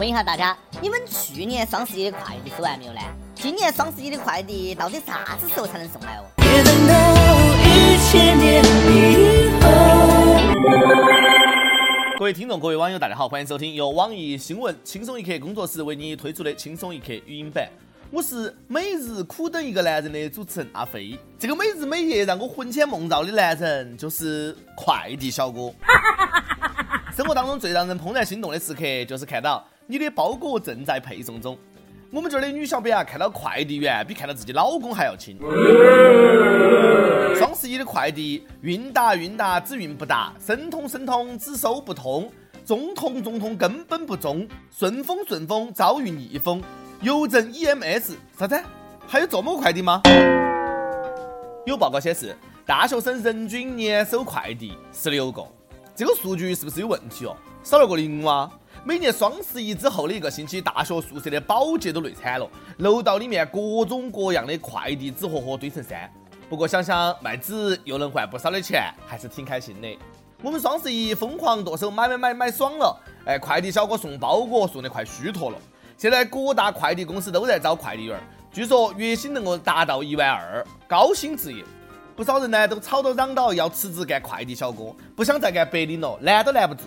问一下大家，你们去年双十一的快递收完没有呢？今年双十一的快递到底啥子时候才能送来哦？各位听众，各位网友，大家好，欢迎收听由网易新闻轻松一刻工作室为你推出的轻松一刻语音版。我是每日苦等一个男人的主持人阿飞。这个每日每夜让我魂牵梦绕的男人就是快递小哥。生活当中最让人怦然心动的时刻，就是看到你的包裹正在配送中。我们这儿的女小编啊，看到快递员比看到自己老公还要亲。双十一的快递，运达运达只运不达，申通申通只收不通，中通中通根本不中，顺丰顺丰遭遇逆风。邮政 EMS 啥子？还有这么个快递吗？有报告显示，大学生人均年收快递十六个，这个数据是不是有问题哦？少了个零哇！每年双十一之后的一个星期，大学宿舍的保洁都累惨了，楼道里面各种各样的快递纸盒盒堆成山。不过想想卖纸又能换不少的钱，还是挺开心的。我们双十一疯狂剁手，买买买买爽了！哎，快递小哥送包裹送得快虚脱了。现在各大快递公司都在招快递员，据说月薪能够达到一万二，高薪职业。不少人呢都吵着嚷到要辞职干快递小哥，不想再干白领了，拦都拦不住。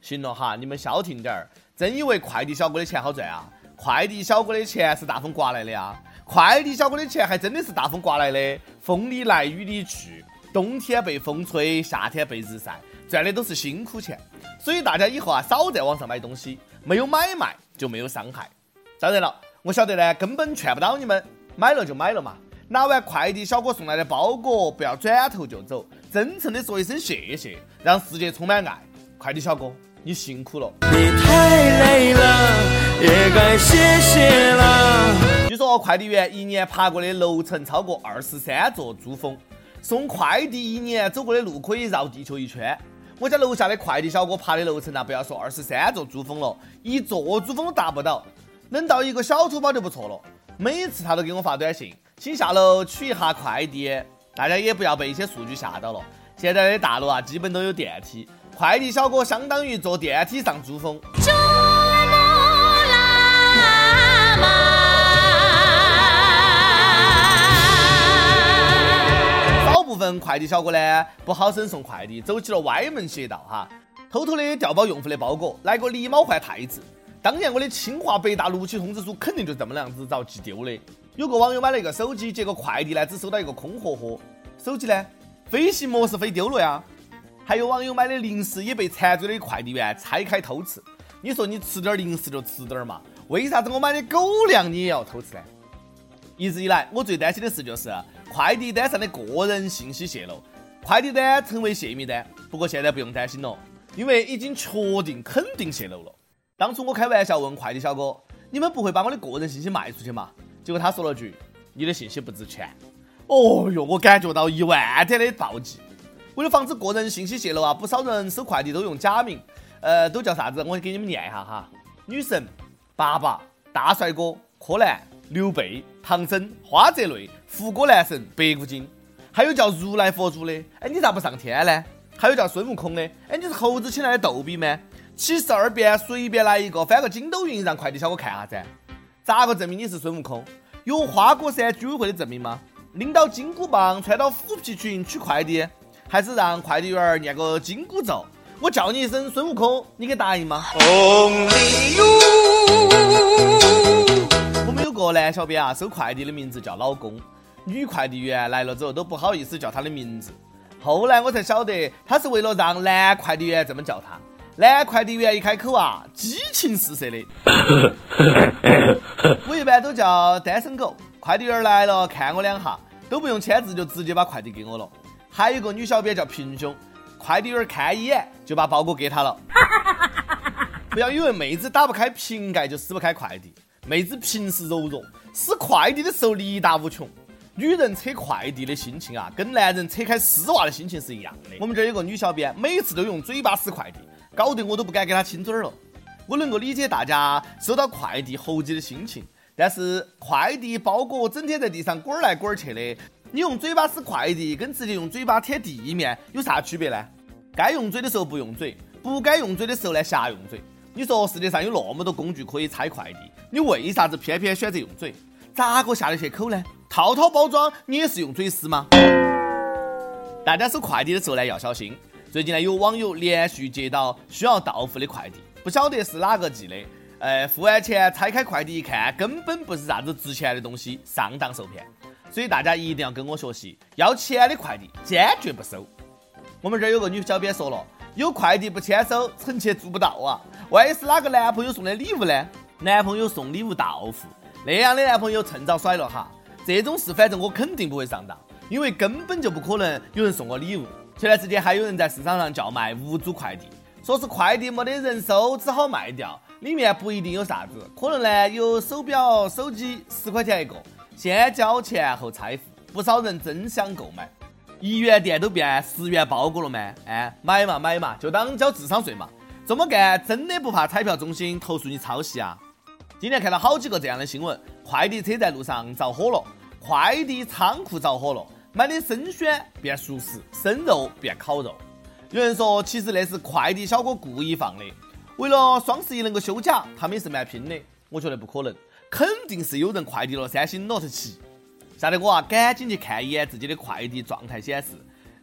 行了哈，你们消停点儿，真以为快递小哥的钱好赚啊？快递小哥的钱是大风刮来的啊，快递小哥的钱还真的是大风刮来的，风里来雨里去，冬天被风吹，夏天被日晒，赚的都是辛苦钱。所以大家以后啊，少在网上买东西，没有买卖。就没有伤害。当然了，我晓得呢，根本劝不到你们，买了就买了嘛。拿完快递小哥送来的包裹，不要转头就走，真诚的说一声谢谢，让世界充满爱。快递小哥，你辛苦了。你太累了，也该歇歇了。据说快递员一年爬过的楼层超过二十三座珠峰，送快递一年走过的路可以绕地球一圈。我家楼下的快递小哥爬的楼层啊，不要说二十三座珠峰了，一座珠峰都达不到，能到一个小土包就不错了。每次他都给我发短信，请下楼取一下快递。大家也不要被一些数据吓到了，现在的大楼啊，基本都有电梯，快递小哥相当于坐电梯上珠峰。少部分快递小哥呢不好生送快递，走起了歪门邪道哈，偷偷的调包用户的包裹，来个狸猫换太子。当年我的清华北大录取通知书肯定就这么样子遭寄丢的。有个网友买了一个手机，结果快递呢只收到一个空盒盒，手机呢飞行模式飞丢了呀。还有网友买的零食也被馋嘴的快递员拆开偷吃。你说你吃点零食就吃点嘛，为啥子我买的狗粮你也要偷吃呢？一直以来我最担心的事就是。快递单上的个人信息泄露，快递单成为泄密单。不过现在不用担心了，因为已经确定肯定泄露了。当初我开玩笑问快递小哥：“你们不会把我的个人信息卖出去吗？”结果他说了句：“你的信息不值钱。”哦哟，我感觉到一万点的暴击。为了防止个人信息泄露啊，不少人收快递都用假名，呃，都叫啥子？我给你们念一下哈：女神、爸爸、大帅哥、柯南。刘备、唐僧、花泽类、胡歌男神、白骨精，还有叫如来佛祖的，哎，你咋不上天呢？还有叫孙悟空的，哎，你是猴子请来的逗比吗？七十二变随便来一个，翻个筋斗云让快递小哥看下噻。咋个证明你是孙悟空？有花果山居委会的证明吗？拎到金箍棒，穿到虎皮裙取快递，还是让快递员念个紧箍咒？我叫你一声孙悟空，你给答应吗？我们有个男小编啊，收快递的名字叫老公，女快递员来了之后都不好意思叫他的名字。后来我才晓得，他是为了让男快递员这么叫他。男快递员一开口啊，激情四射的。我一般都叫单身狗。快递员来了，看我两下，都不用签字就直接把快递给我了。还有一个女小编叫平胸，快递员看一眼就把包裹给她了。不要以为妹子打不开瓶盖就撕不开快递。妹子平时柔弱，撕快递的时候力大无穷。女人扯快递的心情啊，跟男人扯开丝袜的心情是一样的。我们这儿有个女小编，每次都用嘴巴撕快递，搞得我都不敢给她亲嘴了。我能够理解大家收到快递猴急的心情，但是快递包裹整天在地上滚来滚去的，你用嘴巴撕快递跟直接用嘴巴舔地面有啥区别呢？该用嘴的时候不用嘴，不该用嘴的时候呢瞎用嘴。你说世界上有那么多工具可以拆快递，你为啥子偏偏选择用嘴？咋个下得去口呢？套套包装你也是用嘴撕吗？大家收快递的时候呢要小心。最近呢有网友连续接到需要到付的快递，不晓得是哪个寄的。呃，付完钱拆开快递一看，根本不是啥子值钱的东西，上当受骗。所以大家一定要跟我学习，要钱的快递坚决不收。我们这儿有个女小编说了，有快递不签收，臣妾做不到啊。万一是哪个男朋友送的礼物呢？男朋友送礼物到付，那样的男朋友趁早甩了哈。这种事反正我肯定不会上当，因为根本就不可能有人送我礼物。前段时间还有人在市场上叫卖无主快递，说是快递没得人收，只好卖掉，里面不一定有啥子，可能呢有手表、手机，十块钱一个，先交钱后拆付，不少人争相购买。一元店都变十元包裹了吗？哎，买嘛买嘛，就当交智商税嘛。这么干真的不怕彩票中心投诉你抄袭啊？今天看到好几个这样的新闻：快递车在路上着火了，快递仓库着火了，买的生鲜变熟食，生肉变烤肉。有人说，其实那是快递小哥故意放的，为了双十一能够休假，他们也是蛮拼的。我觉得不可能，肯定是有人快递了三星 Note 七吓得我啊赶紧去看一眼自己的快递状态显示，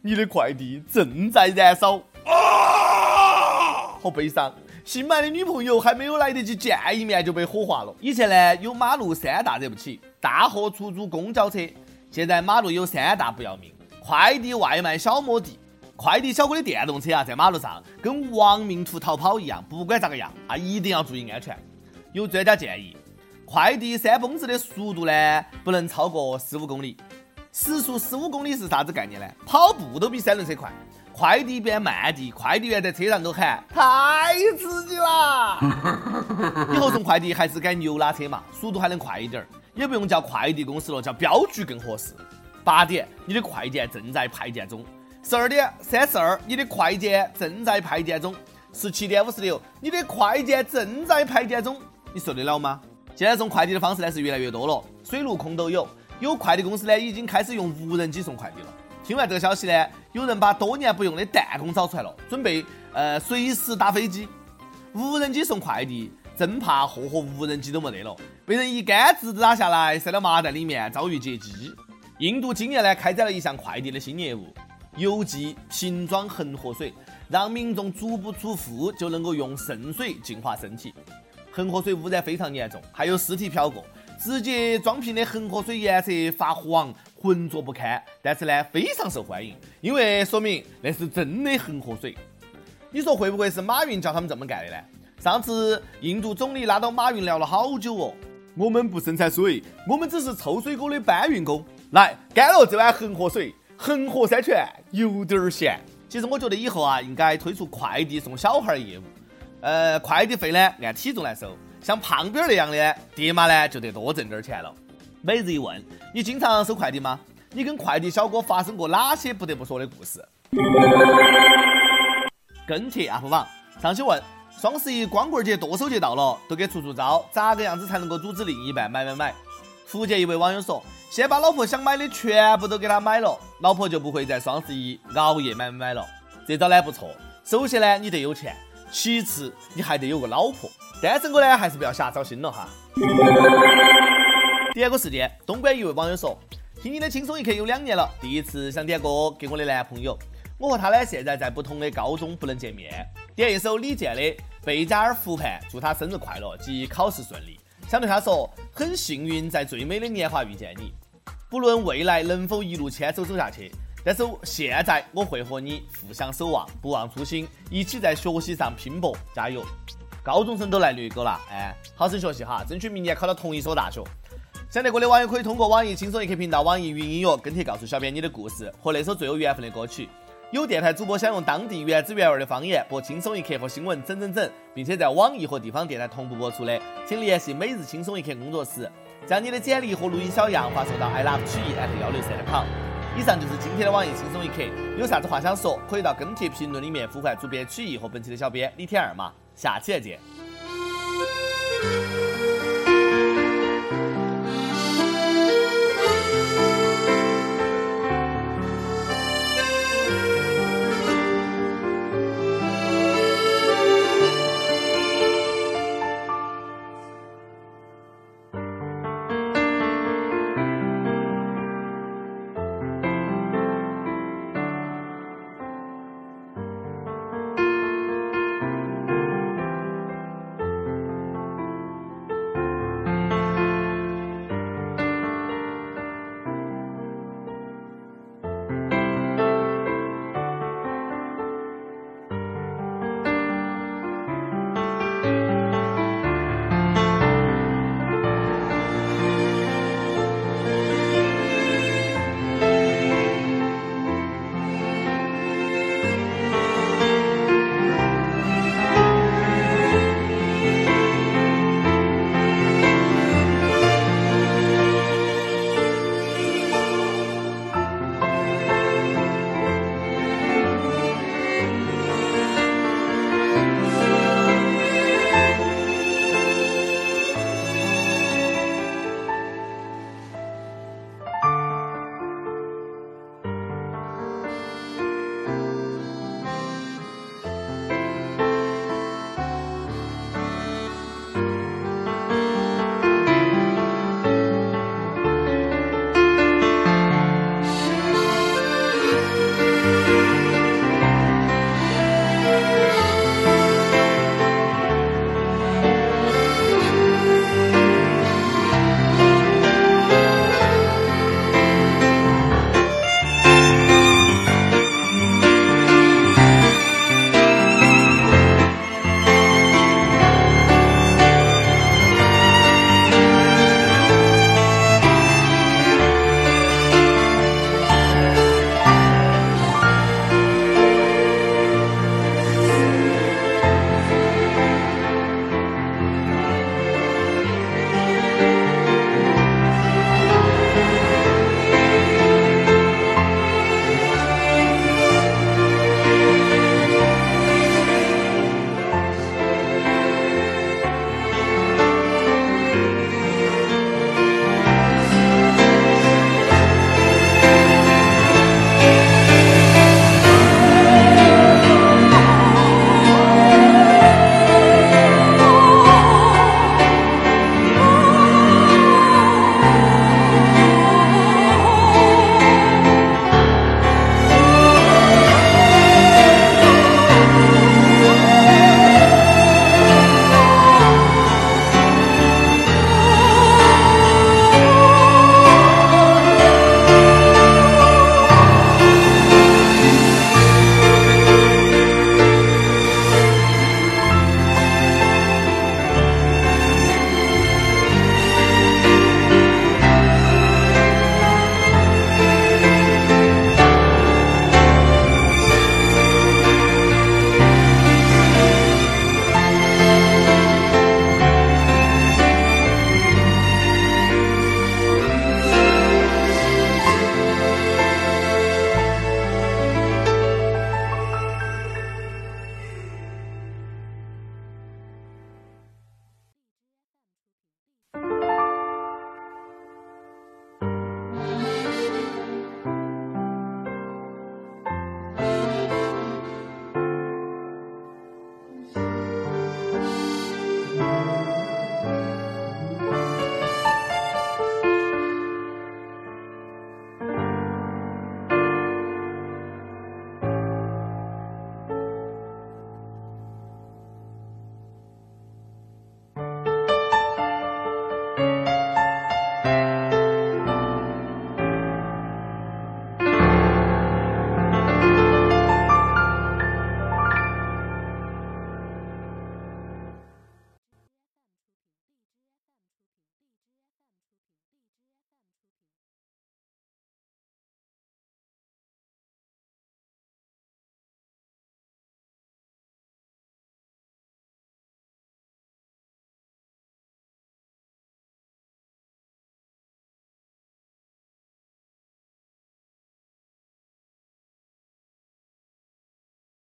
你的快递正在燃烧。啊好悲伤，新买的女朋友还没有来得及见一面就被火化了。以前呢有马路三大惹不起，大货、出租、公交车。现在马路有三大不要命：快递、外卖、小摩的。快递小哥的电动车啊，在马路上跟亡命徒逃跑一样，不管咋个样啊，一定要注意安全。有专家建议，快递三蹦子的速度呢，不能超过十五公里。时速十五公里是啥子概念呢？跑步都比三轮车快。快递变慢递，快递员在车上都喊太刺激了。以后送快递还是改牛拉车嘛，速度还能快一点儿，也不用叫快递公司了，叫镖局更合适。八点，你的快件正在派件中；十二点三十二，你的快件正在派件中；十七点五十六，你的快件正在派件中。你受得了吗？现在送快递的方式呢是越来越多了，水陆空都有，有快递公司呢已经开始用无人机送快递了。听完这个消息呢，有人把多年不用的弹弓找出来了，准备呃随时打飞机。无人机送快递，真怕货和无人机都没得了，被人一杆子打下来，塞到麻袋里面，遭遇劫机。印度今年呢开展了一项快递的新业务，邮寄瓶装恒河水，让民众足不出户就能够用圣水净化身体。恒河水污染非常严重，还有尸体飘过，直接装瓶的恒河水颜色发黄。浑浊不堪，但是呢非常受欢迎，因为说明那是真的恒河水。你说会不会是马云叫他们这么干的呢？上次印度总理拉到马云聊了好久哦。我们不生产水，我们只是臭水沟的搬运工。来，干了这碗恒河水，恒河山泉有点咸。其实我觉得以后啊，应该推出快递送小孩业务。呃，快递费呢按体重来收，像胖边儿那样的爹妈呢就得多挣点钱了。每日一问：你经常收快递吗？你跟快递小哥发生过哪些不得不说的故事？跟帖 UP 榜上去问：双十一光棍节剁手节到了，都给出出招，咋个样子才能够阻止另一半买买买？福建一位网友说：先把老婆想买的全部都给他买了，老婆就不会在双十一熬夜买买买了。这招呢不错。首先呢，你得有钱；其次，你还得有个老婆。单身狗呢，还是不要瞎操心了哈。第二个事件，东莞一位网友说：“听你的轻松一刻有两年了，第一次想点歌给我的男朋友。我和他呢现在在不同的高中，不能见面。点一首李健的《贝加尔湖畔》，祝他生日快乐及考试顺利。想对他说，很幸运在最美的年华遇见你。不论未来能否一路牵手走下去，但是现在我会和你互相守望，不忘初心，一起在学。习上拼搏，加油！高中生都来虐狗了，哎，好生学。习哈，争取明年考到同一所大学。”想听歌的网友可以通过网易轻松一刻频道、网易云音乐跟帖告诉小编你的故事和那首最有缘分的歌曲。有电台主播想用当地原汁原味的方言播轻松一刻和新闻整整整，并且在网易和地方电台同步播出的，请联系每日轻松一刻工作室，将你的简历和录音小样发送到 i love 曲艺 at 幺六三 com。以上就是今天的网易轻松一刻，有啥子话想说，可以到跟帖评论里面呼唤主编曲艺和本期的小编李天二嘛。下期再见。